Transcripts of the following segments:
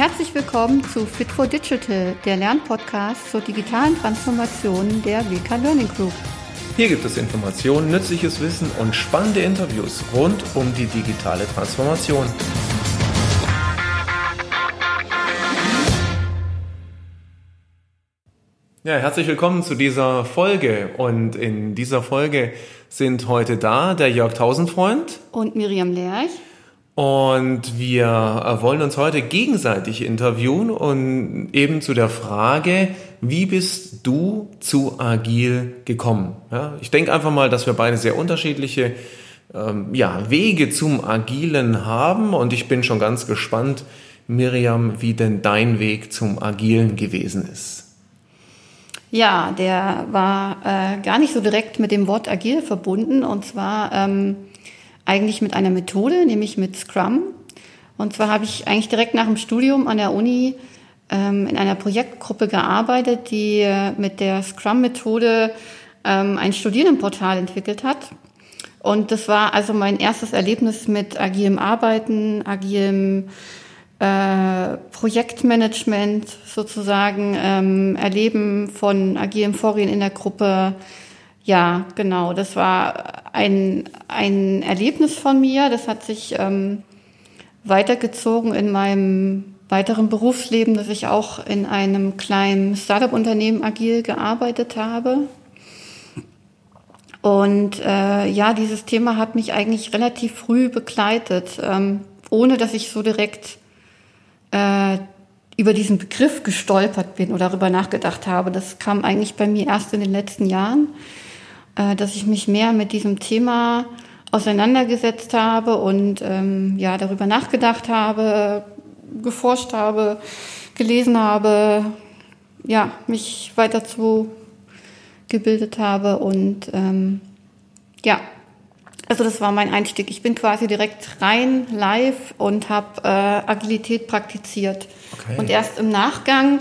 Herzlich willkommen zu Fit for Digital, der Lernpodcast zur digitalen Transformation der WK Learning Group. Hier gibt es Informationen, nützliches Wissen und spannende Interviews rund um die digitale Transformation. Ja, herzlich willkommen zu dieser Folge. Und in dieser Folge sind heute da der Jörg Tausendfreund und Miriam Lerch. Und wir wollen uns heute gegenseitig interviewen und eben zu der Frage, wie bist du zu Agil gekommen? Ja, ich denke einfach mal, dass wir beide sehr unterschiedliche ähm, ja, Wege zum Agilen haben und ich bin schon ganz gespannt, Miriam, wie denn dein Weg zum Agilen gewesen ist. Ja, der war äh, gar nicht so direkt mit dem Wort agil verbunden und zwar ähm, eigentlich mit einer Methode, nämlich mit Scrum. Und zwar habe ich eigentlich direkt nach dem Studium an der Uni ähm, in einer Projektgruppe gearbeitet, die äh, mit der Scrum-Methode ähm, ein Studierendenportal entwickelt hat. Und das war also mein erstes Erlebnis mit agilem Arbeiten, agilem äh, Projektmanagement sozusagen, ähm, Erleben von agilem Vorgehen in der Gruppe. Ja, genau, das war ein, ein Erlebnis von mir. Das hat sich ähm, weitergezogen in meinem weiteren Berufsleben, dass ich auch in einem kleinen Startup-Unternehmen agil gearbeitet habe. Und äh, ja, dieses Thema hat mich eigentlich relativ früh begleitet, ähm, ohne dass ich so direkt äh, über diesen Begriff gestolpert bin oder darüber nachgedacht habe. Das kam eigentlich bei mir erst in den letzten Jahren, äh, dass ich mich mehr mit diesem Thema auseinandergesetzt habe und ähm, ja darüber nachgedacht habe, geforscht habe, gelesen habe, ja mich weiter zu gebildet habe und ähm, ja also das war mein Einstieg. Ich bin quasi direkt rein live und habe äh, Agilität praktiziert. Okay. Und erst im Nachgang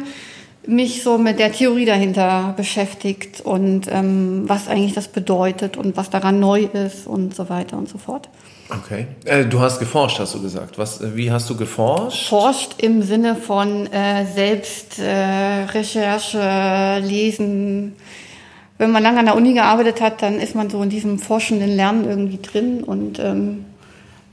mich so mit der Theorie dahinter beschäftigt und ähm, was eigentlich das bedeutet und was daran neu ist und so weiter und so fort. Okay. Äh, du hast geforscht, hast du gesagt. Was, wie hast du geforscht? Forscht im Sinne von äh, Selbstrecherche, äh, Lesen, wenn man lange an der Uni gearbeitet hat, dann ist man so in diesem forschenden Lernen irgendwie drin und ähm,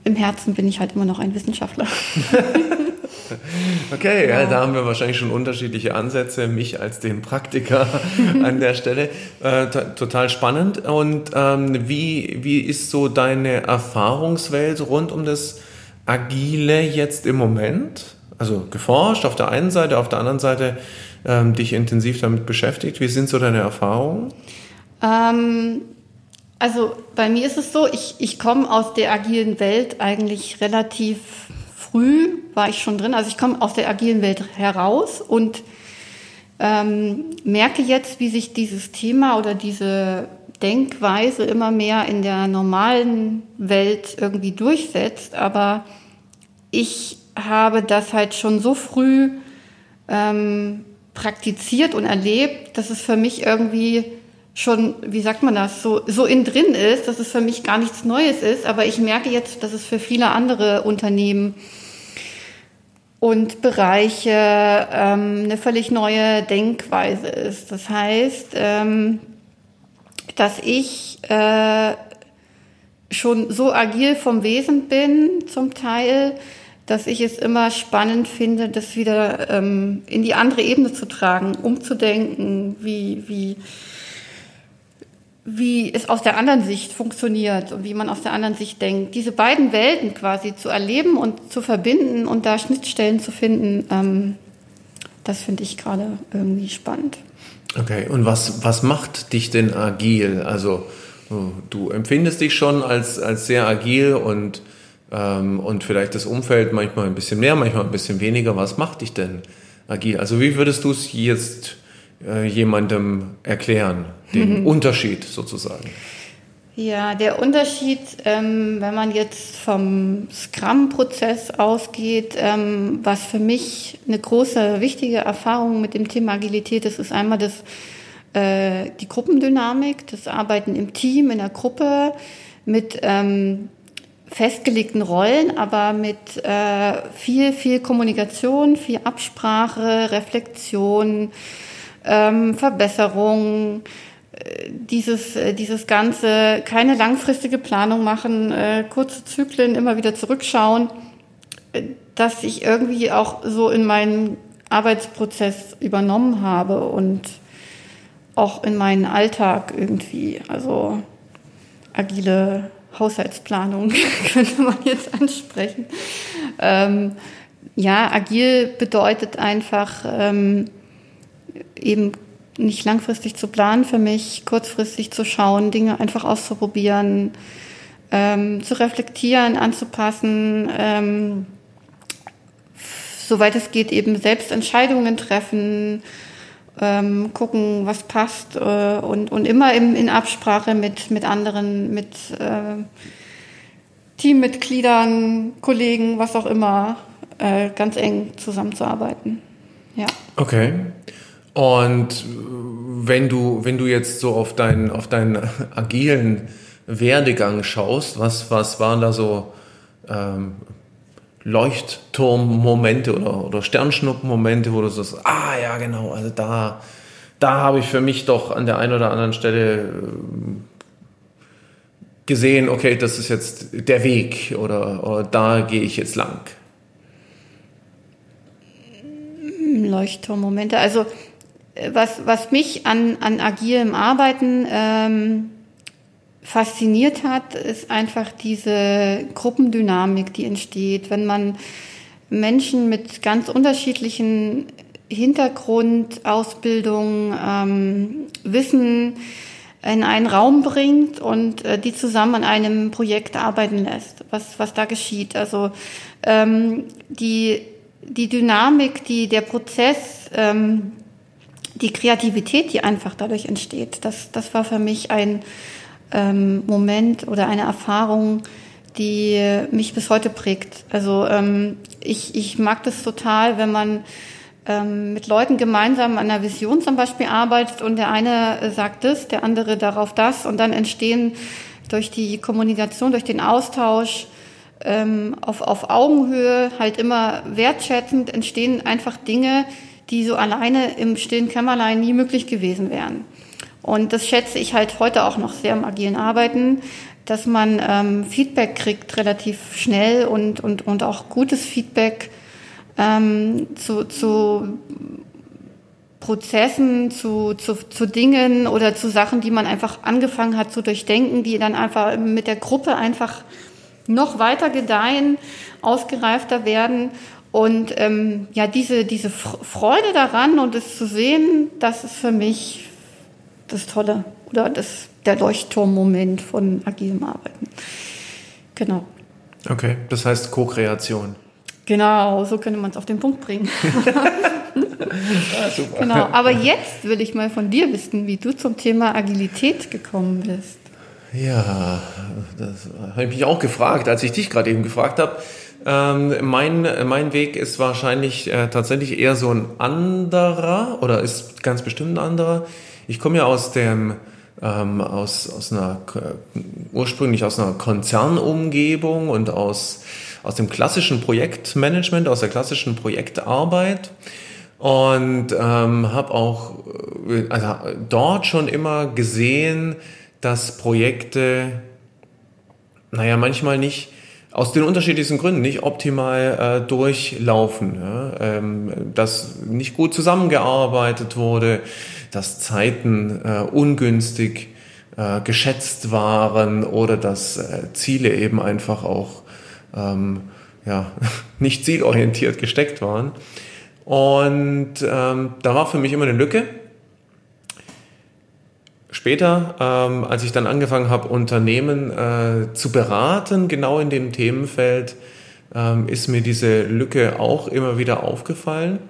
im Herzen bin ich halt immer noch ein Wissenschaftler. okay, ja. da haben wir wahrscheinlich schon unterschiedliche Ansätze, mich als den Praktiker an der Stelle. Äh, total spannend. Und ähm, wie, wie ist so deine Erfahrungswelt rund um das Agile jetzt im Moment? Also geforscht auf der einen Seite, auf der anderen Seite ähm, dich intensiv damit beschäftigt. Wie sind so deine Erfahrungen? Ähm, also bei mir ist es so, ich, ich komme aus der agilen Welt eigentlich relativ früh, war ich schon drin. Also ich komme aus der agilen Welt heraus und ähm, merke jetzt, wie sich dieses Thema oder diese Denkweise immer mehr in der normalen Welt irgendwie durchsetzt. Aber ich habe das halt schon so früh ähm, praktiziert und erlebt, dass es für mich irgendwie schon, wie sagt man das, so, so in drin ist, dass es für mich gar nichts Neues ist. Aber ich merke jetzt, dass es für viele andere Unternehmen und Bereiche ähm, eine völlig neue Denkweise ist. Das heißt, ähm, dass ich äh, schon so agil vom Wesen bin, zum Teil, dass ich es immer spannend finde, das wieder ähm, in die andere Ebene zu tragen, umzudenken, wie, wie, wie es aus der anderen Sicht funktioniert und wie man aus der anderen Sicht denkt. Diese beiden Welten quasi zu erleben und zu verbinden und da Schnittstellen zu finden, ähm, das finde ich gerade irgendwie spannend. Okay, und was, was macht dich denn agil? Also du empfindest dich schon als, als sehr agil und ähm, und vielleicht das Umfeld manchmal ein bisschen mehr, manchmal ein bisschen weniger. Was macht dich denn agil? Also wie würdest du es jetzt äh, jemandem erklären, den. Unterschied sozusagen? Ja, der Unterschied, ähm, wenn man jetzt vom Scrum-Prozess ausgeht, ähm, was für mich eine große, wichtige Erfahrung mit dem Thema Agilität ist, ist einmal das, äh, die Gruppendynamik, das Arbeiten im Team, in der Gruppe, mit ähm, festgelegten Rollen, aber mit äh, viel, viel Kommunikation, viel Absprache, Reflexion, ähm, Verbesserung, äh, dieses, äh, dieses Ganze, keine langfristige Planung machen, äh, kurze Zyklen, immer wieder zurückschauen, äh, dass ich irgendwie auch so in meinen Arbeitsprozess übernommen habe und auch in meinen Alltag irgendwie. Also agile Haushaltsplanung könnte man jetzt ansprechen. Ähm, ja, agil bedeutet einfach ähm, eben nicht langfristig zu planen für mich, kurzfristig zu schauen, Dinge einfach auszuprobieren, ähm, zu reflektieren, anzupassen, ähm, soweit es geht, eben selbst Entscheidungen treffen, ähm, gucken, was passt äh, und, und immer im, in Absprache mit, mit anderen, mit äh, Teammitgliedern, Kollegen, was auch immer, äh, ganz eng zusammenzuarbeiten. Ja. Okay. Und wenn du, wenn du jetzt so auf deinen, auf deinen agilen Werdegang schaust, was, was waren da so ähm, Leuchtturmmomente oder, oder Sternschnuppenmomente, wo du sagst, ah ja, genau, also da, da habe ich für mich doch an der einen oder anderen Stelle äh, gesehen, okay, das ist jetzt der Weg oder, oder da gehe ich jetzt lang. Leuchtturmmomente, also was, was mich an, an agilem Arbeiten ähm, fasziniert hat, ist einfach diese Gruppendynamik, die entsteht, wenn man Menschen mit ganz unterschiedlichen Hintergrund, Ausbildung, ähm, Wissen in einen Raum bringt und äh, die zusammen an einem Projekt arbeiten lässt, was, was da geschieht. Also ähm, die, die Dynamik, die, der Prozess, ähm, die Kreativität, die einfach dadurch entsteht, das, das war für mich ein, ähm, Moment oder eine Erfahrung, die mich bis heute prägt. Also ähm, ich, ich mag das total, wenn man ähm, mit Leuten gemeinsam an einer Vision zum Beispiel arbeitet und der eine sagt das, der andere darauf das und dann entstehen durch die Kommunikation, durch den Austausch ähm, auf, auf Augenhöhe, halt immer wertschätzend, entstehen einfach Dinge, die so alleine im stillen Kämmerlein nie möglich gewesen wären. Und das schätze ich halt heute auch noch sehr im agilen Arbeiten, dass man ähm, Feedback kriegt relativ schnell und, und, und auch gutes Feedback ähm, zu, zu Prozessen, zu, zu, zu Dingen oder zu Sachen, die man einfach angefangen hat zu durchdenken, die dann einfach mit der Gruppe einfach noch weiter gedeihen, ausgereifter werden. Und ähm, ja, diese, diese Freude daran und es zu sehen, das ist für mich das Tolle oder das, der Leuchtturmmoment von agilem Arbeiten. Genau. Okay, das heißt Co-Kreation. Genau, so könnte man es auf den Punkt bringen. ah, super. Genau, aber jetzt will ich mal von dir wissen, wie du zum Thema Agilität gekommen bist. Ja, das habe ich mich auch gefragt, als ich dich gerade eben gefragt habe. Ähm, mein, mein Weg ist wahrscheinlich äh, tatsächlich eher so ein anderer oder ist ganz bestimmt ein anderer. Ich komme ja aus dem ähm, aus, aus einer ursprünglich aus einer Konzernumgebung und aus, aus dem klassischen Projektmanagement, aus der klassischen Projektarbeit und ähm, habe auch äh, also dort schon immer gesehen, dass Projekte, naja, manchmal nicht aus den unterschiedlichsten Gründen nicht optimal äh, durchlaufen, ja? ähm, dass nicht gut zusammengearbeitet wurde, dass Zeiten äh, ungünstig äh, geschätzt waren oder dass äh, Ziele eben einfach auch ähm, ja, nicht zielorientiert gesteckt waren. Und ähm, da war für mich immer eine Lücke. Später, ähm, als ich dann angefangen habe, Unternehmen äh, zu beraten, genau in dem Themenfeld, ähm, ist mir diese Lücke auch immer wieder aufgefallen.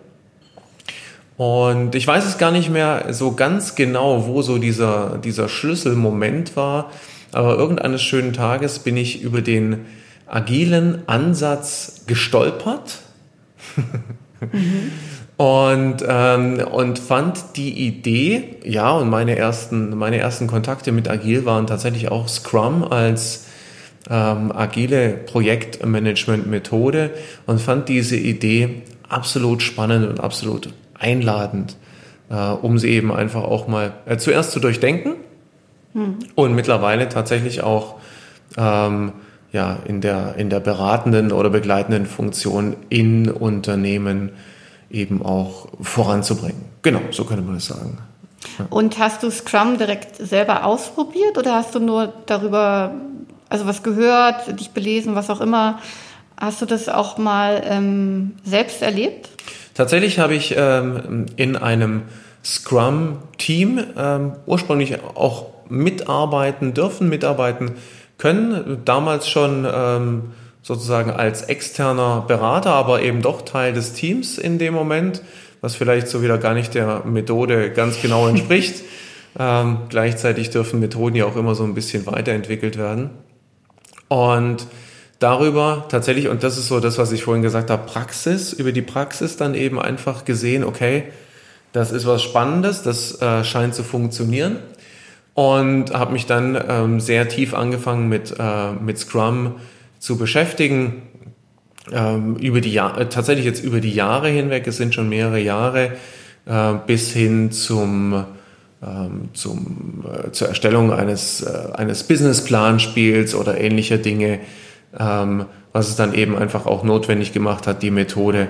Und ich weiß es gar nicht mehr so ganz genau, wo so dieser, dieser Schlüsselmoment war, aber irgendeines schönen Tages bin ich über den agilen Ansatz gestolpert mhm. Und, ähm, und fand die Idee, ja, und meine ersten, meine ersten Kontakte mit Agil waren tatsächlich auch Scrum als, ähm, agile Projektmanagement-Methode und fand diese Idee absolut spannend und absolut einladend, äh, um sie eben einfach auch mal äh, zuerst zu durchdenken hm. und mittlerweile tatsächlich auch ähm, ja, in, der, in der beratenden oder begleitenden Funktion in Unternehmen eben auch voranzubringen. Genau, so könnte man es sagen. Und hast du Scrum direkt selber ausprobiert oder hast du nur darüber, also was gehört, dich belesen, was auch immer? Hast du das auch mal ähm, selbst erlebt? Tatsächlich habe ich ähm, in einem Scrum-Team ähm, ursprünglich auch mitarbeiten dürfen, mitarbeiten können. Damals schon ähm, sozusagen als externer Berater, aber eben doch Teil des Teams in dem Moment was vielleicht so wieder gar nicht der Methode ganz genau entspricht. ähm, gleichzeitig dürfen Methoden ja auch immer so ein bisschen weiterentwickelt werden. Und darüber tatsächlich, und das ist so das, was ich vorhin gesagt habe, Praxis, über die Praxis dann eben einfach gesehen, okay, das ist was Spannendes, das äh, scheint zu funktionieren. Und habe mich dann ähm, sehr tief angefangen mit, äh, mit Scrum zu beschäftigen, ähm, über die äh, tatsächlich jetzt über die Jahre hinweg, es sind schon mehrere Jahre, äh, bis hin zum, ähm, zum, äh, zur Erstellung eines, äh, eines Businessplanspiels oder ähnlicher Dinge, ähm, was es dann eben einfach auch notwendig gemacht hat, die Methode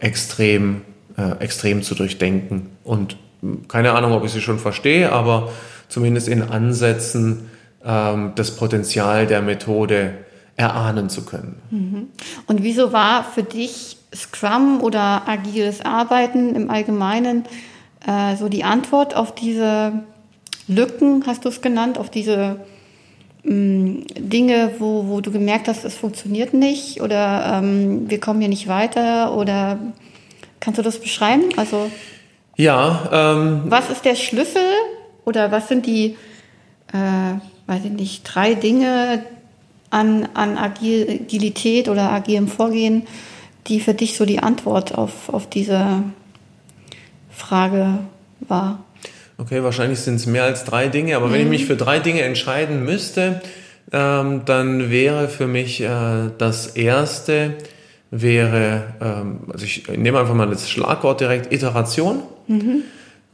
extrem, äh, extrem zu durchdenken. Und hm, keine Ahnung, ob ich sie schon verstehe, aber zumindest in Ansätzen das Potenzial der Methode erahnen zu können. Mhm. Und wieso war für dich Scrum oder agiles Arbeiten im Allgemeinen äh, so die Antwort auf diese Lücken, hast du es genannt, auf diese mh, mm, Dinge, wo, wo du gemerkt hast, es funktioniert nicht oder ähm, wir kommen hier nicht weiter oder kannst du das beschreiben? Also ja. Ähm, was ist der Schlüssel oder was sind die, äh, weiß ich nicht, drei Dinge, an, an Agilität oder agilem Vorgehen, die für dich so die Antwort auf, auf diese Frage war? Okay, wahrscheinlich sind es mehr als drei Dinge, aber mhm. wenn ich mhm. mich für drei Dinge entscheiden müsste, ähm, dann wäre für mich äh, das erste, wäre, ähm, also ich nehme einfach mal das Schlagwort direkt, Iteration. Mhm.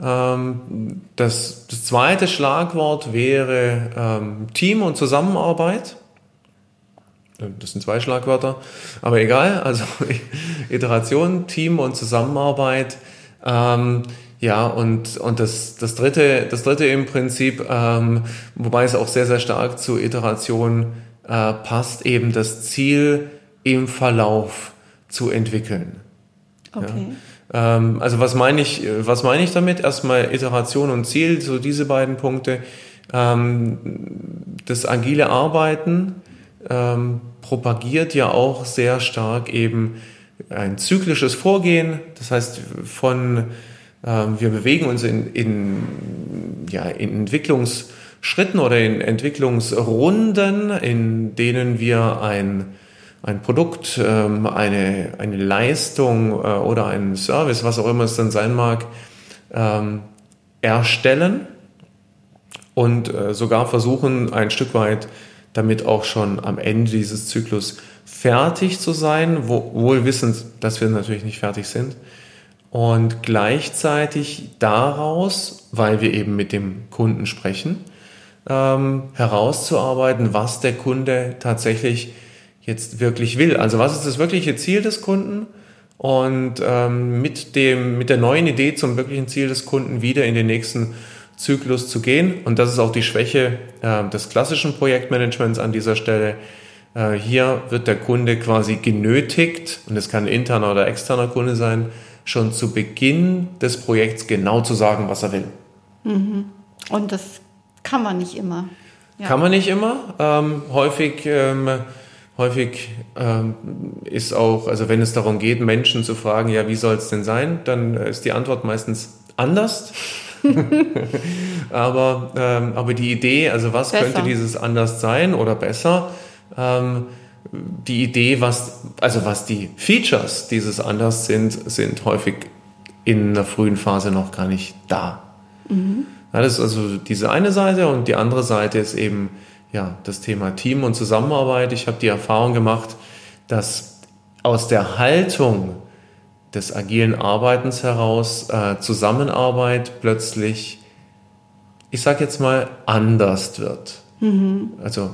Ähm, das, das zweite Schlagwort wäre ähm, Team und Zusammenarbeit. Das sind zwei Schlagwörter, aber egal. Also Iteration, Team und Zusammenarbeit. Ähm, ja, und, und das, das, dritte, das dritte im Prinzip, ähm, wobei es auch sehr, sehr stark zur Iteration äh, passt, eben das Ziel im Verlauf zu entwickeln. Okay. Ja. Ähm, also was meine ich, was meine ich damit? Erstmal Iteration und Ziel, so diese beiden Punkte. Ähm, das agile Arbeiten ähm, propagiert ja auch sehr stark eben ein zyklisches Vorgehen. Das heißt, von ähm, wir bewegen uns in, in, ja, in Entwicklungsschritten oder in Entwicklungsrunden, in denen wir ein, ein Produkt, ähm, eine, eine Leistung äh, oder einen Service, was auch immer es dann sein mag, ähm, erstellen und äh, sogar versuchen, ein Stück weit damit auch schon am Ende dieses Zyklus fertig zu sein, wohl wissend, dass wir natürlich nicht fertig sind. Und gleichzeitig daraus, weil wir eben mit dem Kunden sprechen, ähm, herauszuarbeiten, was der Kunde tatsächlich jetzt wirklich will. Also was ist das wirkliche Ziel des Kunden? Und ähm, mit, dem, mit der neuen Idee zum wirklichen Ziel des Kunden wieder in den nächsten Zyklus zu gehen. Und das ist auch die Schwäche äh, des klassischen Projektmanagements an dieser Stelle. Äh, hier wird der Kunde quasi genötigt, und es kann interner oder externer Kunde sein, schon zu Beginn des Projekts genau zu sagen, was er will. Mhm. Und das kann man nicht immer. Ja. Kann man nicht immer. Ähm, häufig ähm, häufig ähm, ist auch, also wenn es darum geht, Menschen zu fragen, ja, wie soll es denn sein, dann ist die Antwort meistens anders. aber, ähm, aber die Idee, also was besser. könnte dieses anders sein oder besser, ähm, die Idee, was, also was die Features dieses anders sind, sind häufig in der frühen Phase noch gar nicht da. Mhm. das ist also diese eine Seite und die andere Seite ist eben ja, das Thema Team und Zusammenarbeit. Ich habe die Erfahrung gemacht, dass aus der Haltung des agilen Arbeitens heraus äh, Zusammenarbeit plötzlich, ich sage jetzt mal, anders wird. Mhm. Also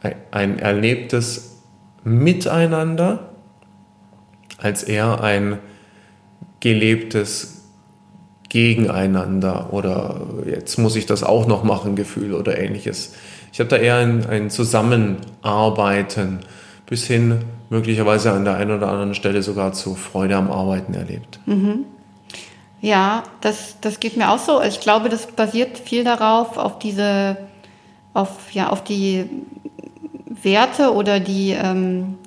ein, ein erlebtes Miteinander als eher ein gelebtes Gegeneinander oder jetzt muss ich das auch noch machen Gefühl oder ähnliches. Ich habe da eher ein, ein Zusammenarbeiten bis hin möglicherweise an der einen oder anderen Stelle sogar zu Freude am Arbeiten erlebt. Mhm. Ja, das, das geht mir auch so. Ich glaube, das basiert viel darauf, auf diese, auf, ja, auf die Werte oder die, ähm,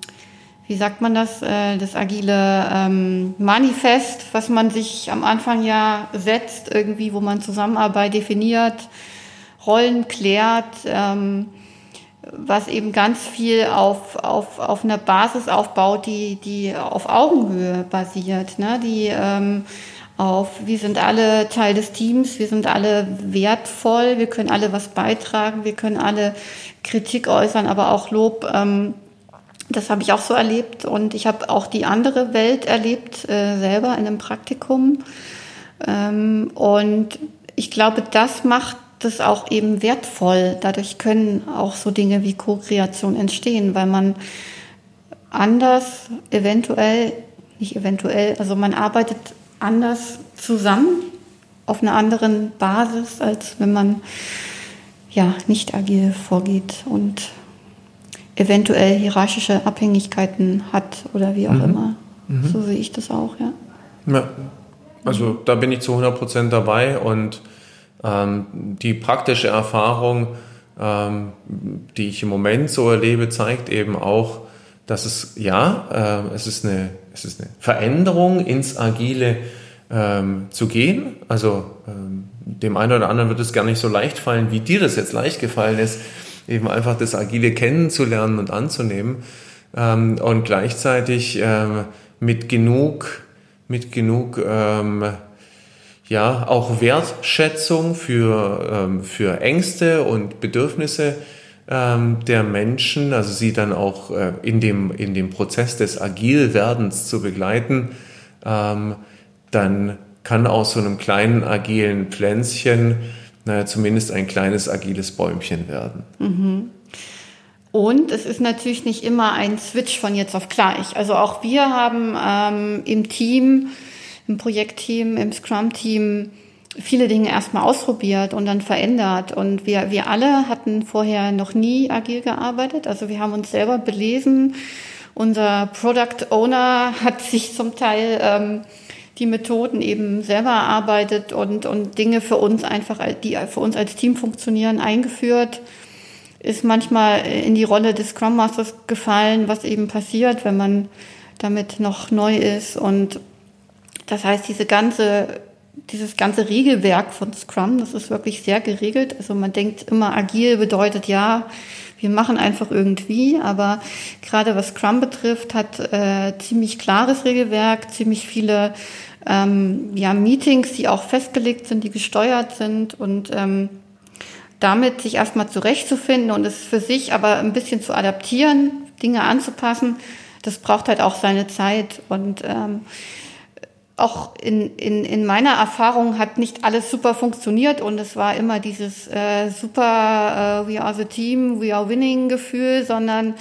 wie sagt man das, äh, das agile ähm, Manifest, was man sich am Anfang ja setzt, irgendwie, wo man Zusammenarbeit definiert, Rollen klärt, ähm, was eben ganz viel auf, auf, auf einer Basis aufbaut, die, die auf Augenhöhe basiert, ne? die ähm, auf, wir sind alle Teil des Teams, wir sind alle wertvoll, wir können alle was beitragen, wir können alle Kritik äußern, aber auch Lob. Ähm, das habe ich auch so erlebt und ich habe auch die andere Welt erlebt, äh, selber in einem Praktikum. Ähm, und ich glaube, das macht das auch eben wertvoll. Dadurch können auch so Dinge wie Co-Kreation entstehen, weil man anders eventuell, nicht eventuell, also man arbeitet anders zusammen auf einer anderen Basis, als wenn man ja nicht agil vorgeht und eventuell hierarchische Abhängigkeiten hat oder wie auch mhm. immer. Mhm. So sehe ich das auch, ja. Ja, also da bin ich zu 100 Prozent dabei und die praktische Erfahrung, ähm, die ich im Moment so erlebe, zeigt eben auch, dass es, ja, äh, es, ist eine, es ist eine Veränderung ins Agile ähm, zu gehen. Also ähm, dem einen oder anderen wird es gar nicht so leicht fallen, wie dir das jetzt leicht gefallen ist, eben einfach das Agile kennenzulernen und anzunehmen. Ähm, und gleichzeitig ähm, mit genug, mit genug ähm, ja, auch Wertschätzung für, ähm, für Ängste und Bedürfnisse ähm, der Menschen, also sie dann auch äh, in, dem, in dem Prozess des Agilwerdens zu begleiten, ähm, dann kann aus so einem kleinen agilen Pflänzchen naja, zumindest ein kleines agiles Bäumchen werden. Mhm. Und es ist natürlich nicht immer ein Switch von jetzt auf gleich. Also auch wir haben ähm, im Team im Projektteam, im Scrum-Team viele Dinge erstmal ausprobiert und dann verändert. Und wir, wir alle hatten vorher noch nie agil gearbeitet. Also wir haben uns selber belesen. Unser Product Owner hat sich zum Teil ähm, die Methoden eben selber erarbeitet und, und Dinge für uns einfach, die für uns als Team funktionieren, eingeführt. Ist manchmal in die Rolle des Scrum Masters gefallen, was eben passiert, wenn man damit noch neu ist und das heißt, diese ganze, dieses ganze Regelwerk von Scrum, das ist wirklich sehr geregelt. Also man denkt immer, agil bedeutet ja, wir machen einfach irgendwie, aber gerade was Scrum betrifft, hat äh, ziemlich klares Regelwerk, ziemlich viele ähm, ja, Meetings, die auch festgelegt sind, die gesteuert sind. Und ähm, damit sich erstmal zurechtzufinden und es für sich aber ein bisschen zu adaptieren, Dinge anzupassen, das braucht halt auch seine Zeit. Und ähm, auch in, in, in meiner Erfahrung hat nicht alles super funktioniert und es war immer dieses äh, super äh, We are the team, we are winning Gefühl, sondern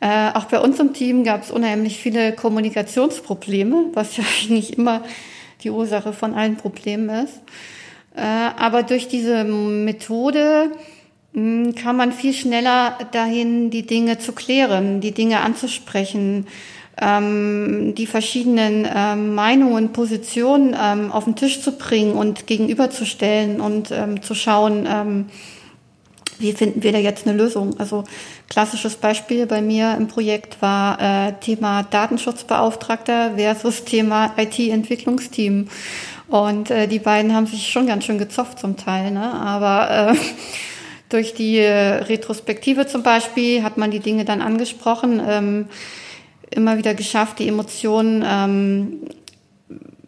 äh, auch bei uns im Team gab es unheimlich viele Kommunikationsprobleme, was ja nicht immer die Ursache von allen Problemen ist. Äh, aber durch diese Methode mh, hm, kann man viel schneller dahin, die Dinge zu klären, die Dinge anzusprechen ähm, die verschiedenen ähm, Meinungen, Positionen ähm, auf den Tisch zu bringen und gegenüberzustellen und ähm, zu schauen, ähm, wie finden wir da jetzt eine Lösung? Also klassisches Beispiel bei mir im Projekt war äh, Thema Datenschutzbeauftragter versus Thema IT-Entwicklungsteam. Und äh, die beiden haben sich schon ganz schön gezofft zum Teil, ne? aber äh, durch die äh, Retrospektive zum Beispiel hat man die Dinge dann angesprochen. Ähm, immer wieder geschafft, die Emotionen ähm,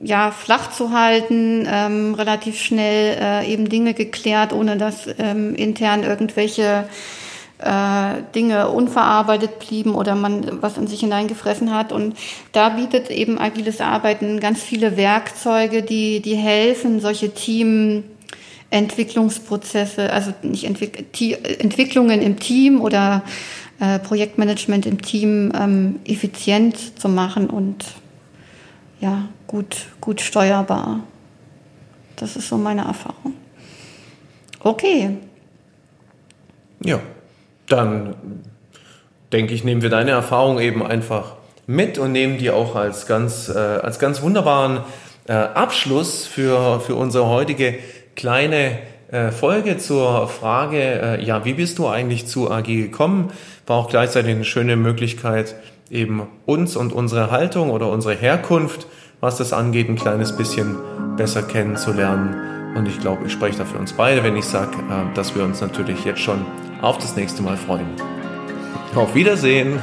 ja, flach zu halten, ähm, relativ schnell äh, eben Dinge geklärt, ohne dass ähm, intern irgendwelche äh, Dinge unverarbeitet blieben oder man was in sich hineingefressen hat. Und da bietet eben agiles Arbeiten ganz viele Werkzeuge, die, die helfen, solche Teamentwicklungsprozesse, also nicht Entwick Entwicklungen im Team oder äh, Projektmanagement im Team ähm, effizient zu machen und ja, gut, gut steuerbar. Das ist so meine Erfahrung. Okay. Ja, dann denke ich, nehmen wir deine Erfahrung eben einfach mit und nehmen die auch als ganz, äh, als ganz wunderbaren äh, Abschluss für, für unsere heutige kleine Folge zur Frage, äh, ja, wie bist du eigentlich zu AG gekommen? War auch gleichzeitig eine schöne Möglichkeit, eben uns und unsere Haltung oder unsere Herkunft, was das angeht, ein kleines bisschen besser kennenzulernen. Und ich glaube, ich spreche da für uns beide, wenn ich sage, äh, dass wir uns natürlich jetzt schon auf das nächste Mal freuen. Auf Wiedersehen!